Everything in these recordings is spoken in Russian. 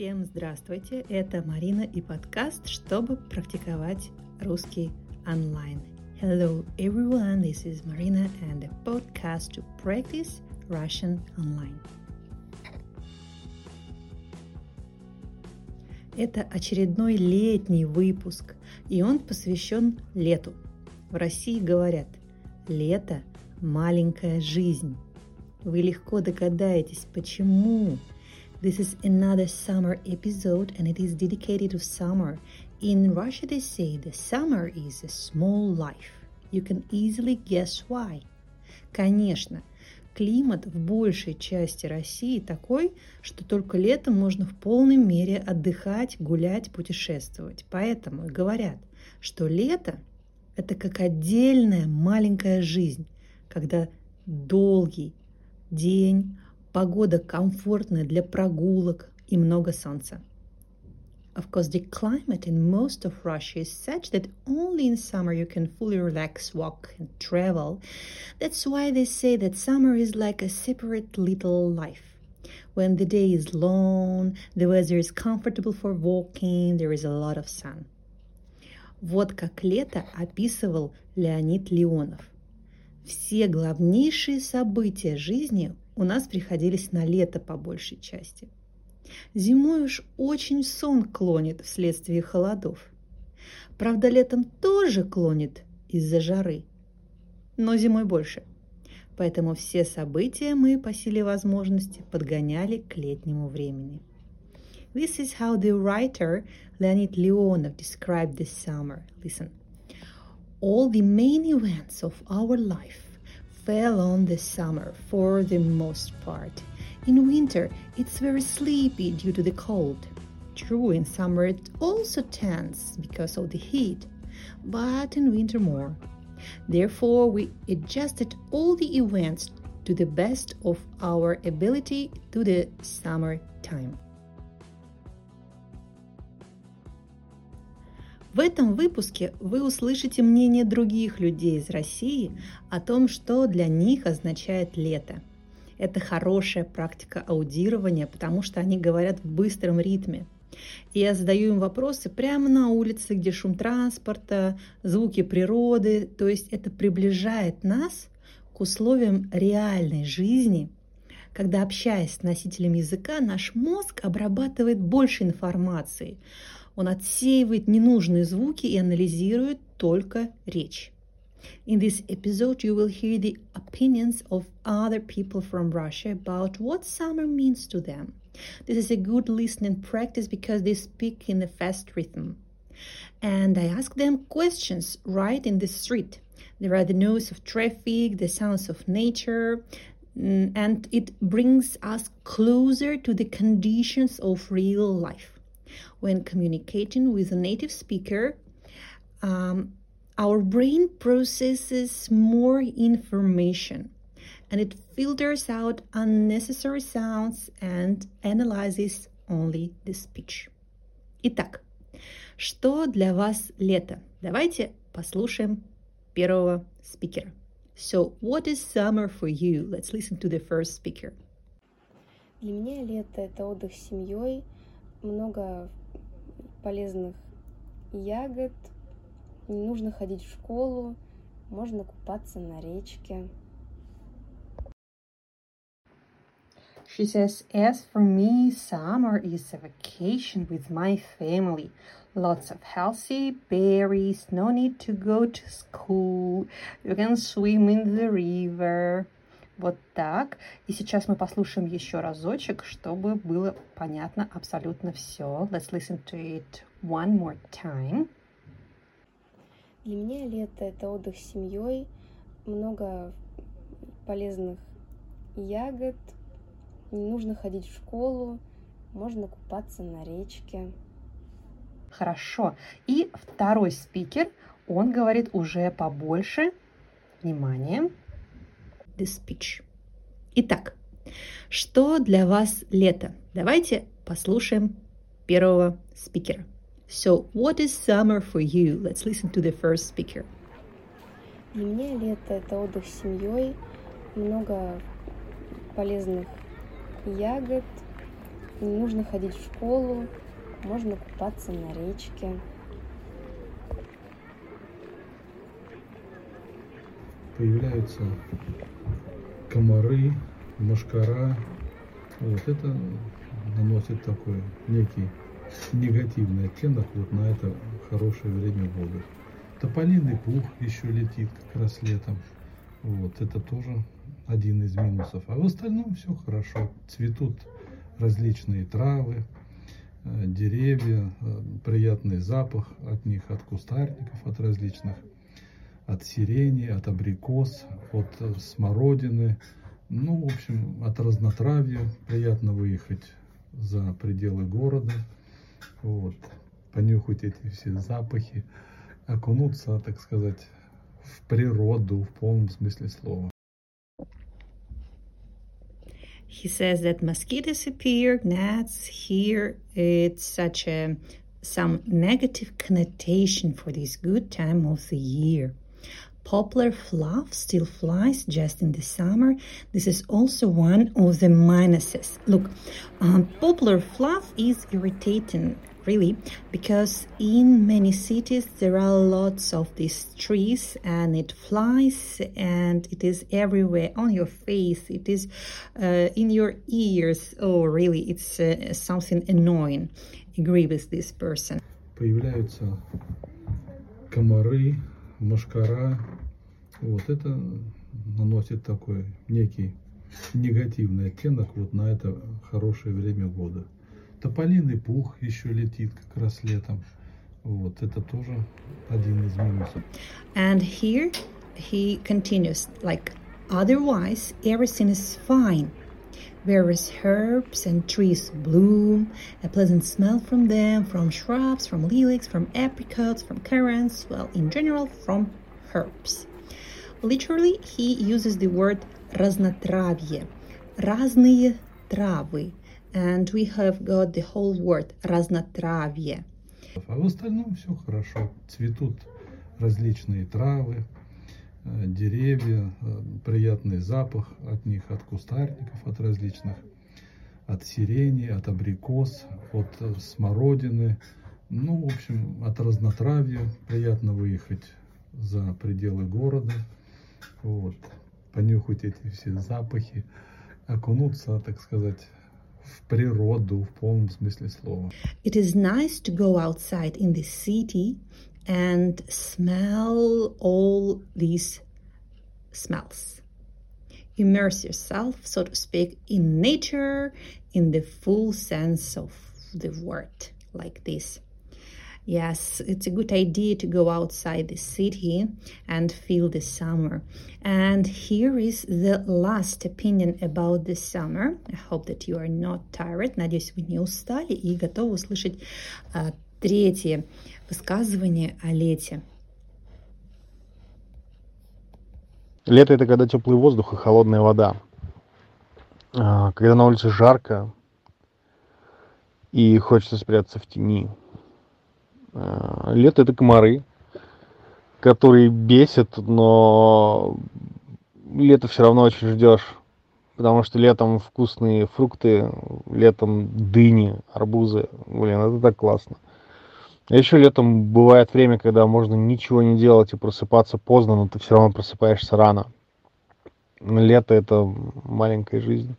Всем здравствуйте! Это Марина и подкаст «Чтобы практиковать русский онлайн». Hello everyone, this is Marina and the podcast to practice Russian online. Это очередной летний выпуск, и он посвящен лету. В России говорят «лето – маленькая жизнь». Вы легко догадаетесь, почему. This is another summer episode and it is dedicated to summer. In Russia they say the summer is a small life. You can easily guess why. Конечно, климат в большей части России такой, что только летом можно в полной мере отдыхать, гулять, путешествовать. Поэтому говорят, что лето – это как отдельная маленькая жизнь, когда долгий день, погода комфортная для прогулок и много солнца. Of course, the climate in most of Russia is such that only in summer you can fully relax, walk, and travel. That's why they say that summer is like a separate little life. When the day is long, the weather is comfortable for walking, there is a lot of sun. Вот как лето описывал Леонид Леонов. Все главнейшие события жизни у нас приходились на лето по большей части – Зимой уж очень сон клонит вследствие холодов. Правда, летом тоже клонит из-за жары, но зимой больше. Поэтому все события мы по силе возможности подгоняли к летнему времени. This is how the writer Leonid Leonov described this summer. Listen. All the main events of our life fell on the summer for the most part. In winter, it's very sleepy due to the cold. True, in summer it also tends because of the heat, but in winter more. Therefore, we adjusted all the events to the best of our ability to the summer time. В этом выпуске вы услышите мнение других людей из России о том, что для них означает лето – это хорошая практика аудирования, потому что они говорят в быстром ритме. И я задаю им вопросы прямо на улице, где шум транспорта, звуки природы. То есть это приближает нас к условиям реальной жизни, когда, общаясь с носителем языка, наш мозг обрабатывает больше информации. Он отсеивает ненужные звуки и анализирует только речь. In this episode, you will hear the opinions of other people from Russia about what summer means to them. This is a good listening practice because they speak in a fast rhythm. And I ask them questions right in the street. There are the noise of traffic, the sounds of nature, mm, and it brings us closer to the conditions of real life. When communicating with a native speaker, um, our brain processes more information and it filters out unnecessary sounds and analyzes only the speech. Итак, что для вас лето? Давайте послушаем первого спикера. So, what is summer for you? Let's listen to the first speaker. Для меня лето – это отдых с семьей, много полезных ягод, не нужно ходить в школу, можно купаться на речке. She says, As for me, summer is a vacation with my family. Lots of healthy berries, no need to go to school. You can swim in the river. Вот так. И сейчас мы послушаем еще разочек, чтобы было понятно абсолютно все. Let's listen to it one more time. Для меня лето – это отдых с семьей, много полезных ягод, не нужно ходить в школу, можно купаться на речке. Хорошо. И второй спикер, он говорит уже побольше. Внимание. The speech. Итак, что для вас лето? Давайте послушаем первого спикера. So, what is summer for you? Let's listen to the first speaker. Для меня лето – это отдых с семьей, много полезных ягод, не нужно ходить в школу, можно купаться на речке. Появляются комары, мошкара. Вот это наносит такой некий негативный оттенок вот на это хорошее время года. Тополиный пух еще летит как раз летом. Вот, это тоже один из минусов. А в остальном все хорошо. Цветут различные травы, э, деревья, э, приятный запах от них, от кустарников, от различных, от сирени, от абрикос, от э, смородины. Ну, в общем, от разнотравья. Приятно выехать за пределы города, вот, понюхать эти все запахи, окунуться, так сказать, в природу в полном смысле слова. He says that mosquitoes appear, gnats here. It's such a some negative connotation for this good time of the year. Poplar fluff still flies just in the summer. This is also one of the minuses. Look, um, poplar fluff is irritating really because in many cities there are lots of these trees and it flies and it is everywhere on your face it is uh, in your ears oh really it's uh, something annoying agree with this person появляются комары мошкара вот это наносит такой некий негативный оттенок вот на это хорошее время года Тополиный пух еще летит как раз летом. Вот, это тоже один из минусов. And here he continues, like, otherwise everything is fine. Various herbs and trees bloom, a pleasant smell from them, from shrubs, from lilacs, from apricots, from currants, well, in general, from herbs. Literally, he uses the word разнотравье, разные травы, and we have got the whole word разнотравье. А в остальном все хорошо. Цветут различные травы, э, деревья, э, приятный запах от них, от кустарников, от различных, от сирени, от абрикос, от э, смородины. Ну, в общем, от разнотравья. Приятно выехать за пределы города. Вот. Понюхать эти все запахи, окунуться, так сказать, в природу в полном смысле слова. It is nice to go outside in the city and smell all these smells. Immerse yourself, so to speak, in nature in the full sense of the word, like this. Yes, it's a good idea to go outside the city and feel the summer. And here is the last opinion about the summer. I hope that you are not tired. Надеюсь, вы не устали и готовы услышать uh, третье высказывание о лете. Лето – это когда теплый воздух и холодная вода. Когда на улице жарко и хочется спрятаться в тени – Э, лето это комары, которые бесят, но лето все равно очень ждешь. Потому что летом вкусные фрукты, летом дыни, арбузы. Блин, это так классно. А еще летом бывает время, когда можно ничего не делать и просыпаться поздно, но ты все равно просыпаешься рано. Лето это маленькая жизнь.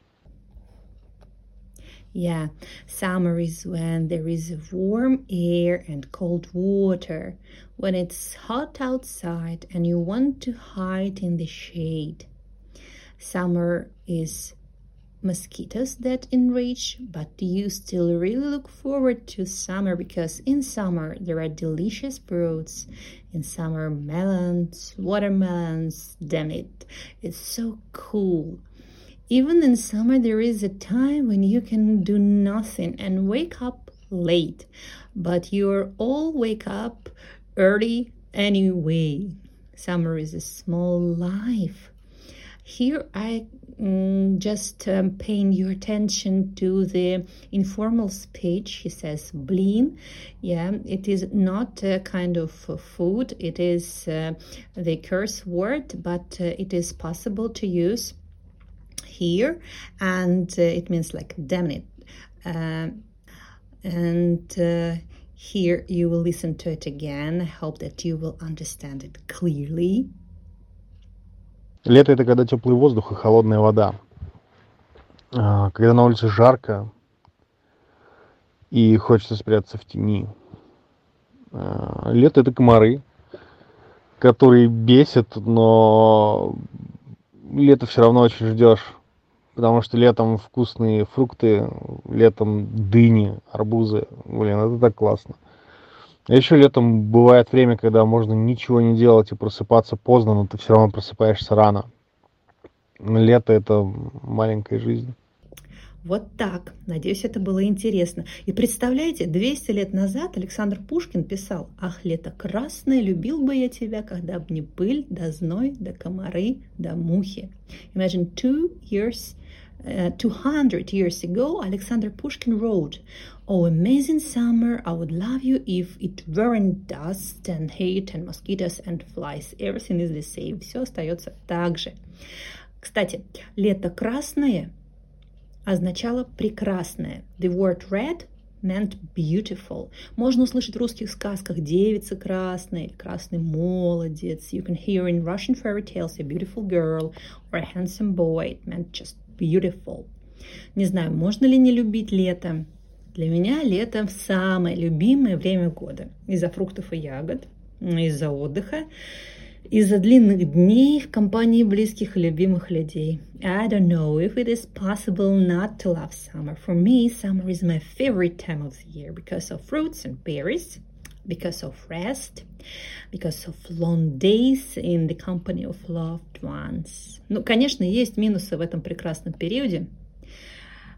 Yeah, summer is when there is warm air and cold water, when it's hot outside and you want to hide in the shade. Summer is mosquitoes that enrich, but do you still really look forward to summer? Because in summer there are delicious fruits. In summer, melons, watermelons, damn it, it's so cool. Even in summer, there is a time when you can do nothing and wake up late, but you all wake up early anyway. Summer is a small life. Here I mm, just um, paying your attention to the informal speech. He says blin. Yeah, it is not a kind of food. It is uh, the curse word, but uh, it is possible to use here and uh, it means like damn it Uh, and uh, here you will listen to it again. I hope that you will understand it clearly. Лето это когда теплый воздух и холодная вода. Когда на улице жарко и хочется спрятаться в тени. Лето это комары, которые бесят, но лето все равно очень ждешь. Потому что летом вкусные фрукты, летом дыни, арбузы. Блин, это так классно. А еще летом бывает время, когда можно ничего не делать и просыпаться поздно, но ты все равно просыпаешься рано. Лето это маленькая жизнь. Вот так. Надеюсь, это было интересно. И представляете, 200 лет назад Александр Пушкин писал «Ах, лето красное, любил бы я тебя, когда б не пыль, да зной, да комары, да мухи». Imagine two years, uh, 200 years ago, Alexander Pushkin wrote Oh, amazing summer, I would love you if it weren't dust and hate and mosquitoes and flies. Everything is the same. Все остается так же. Кстати, лето красное – означало прекрасное. The word red meant beautiful. Можно услышать в русских сказках девица красная или красный молодец. You can hear in Russian fairy tales a beautiful girl or a handsome boy. It meant just beautiful. Не знаю, можно ли не любить лето. Для меня лето самое любимое время года. Из-за фруктов и ягод, из-за отдыха из-за длинных дней в компании близких и любимых людей. I don't know if it is possible not to love summer. For me, summer is my favorite time of the year because of fruits and berries, because of rest, because of long days in the company of loved ones. Ну, конечно, есть минусы в этом прекрасном периоде,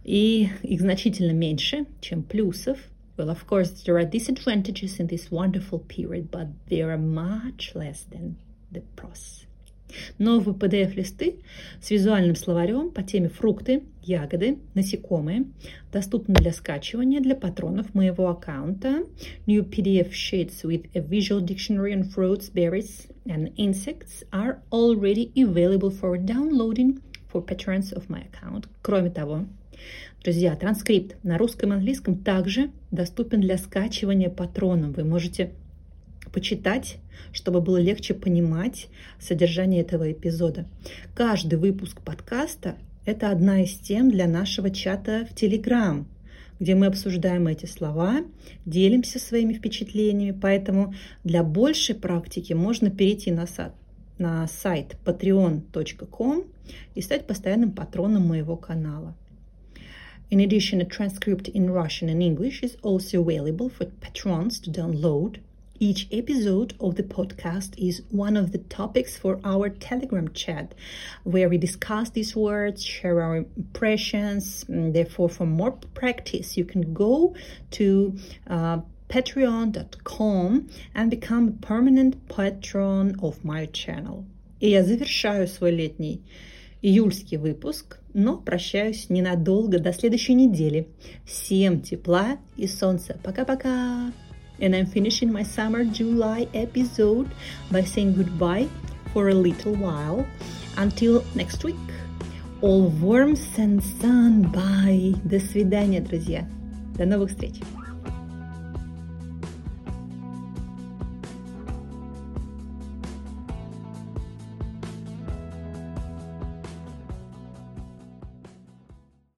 и их значительно меньше, чем плюсов. Well, of course, there are disadvantages in this wonderful period, but there are much less than the pros. Новые PDF-листы с визуальным словарем по теме фрукты, ягоды, насекомые доступны для скачивания для патронов моего аккаунта. New PDF sheets with a visual dictionary on fruits, berries and insects are already available for downloading for patrons of my account. Кроме того, Друзья, транскрипт на русском и английском также доступен для скачивания патроном. Вы можете почитать, чтобы было легче понимать содержание этого эпизода. Каждый выпуск подкаста – это одна из тем для нашего чата в Телеграм, где мы обсуждаем эти слова, делимся своими впечатлениями. Поэтому для большей практики можно перейти на сайт, на сайт patreon.com и стать постоянным патроном моего канала. In addition, a transcript in Russian and English is also available for patrons to download – Each episode of the podcast is one of the topics for our Telegram chat, where we discuss these words, share our impressions. And therefore, for more practice, you can go to uh, patreon.com and become a permanent patron of my channel. И я завершаю свой летний июльский выпуск, но прощаюсь ненадолго, до следующей недели. Всем тепла и солнца. Пока-пока! And I'm finishing my summer July episode by saying goodbye for a little while until next week. All warmth and sun. Bye. До свидания, друзья. До новых встреч.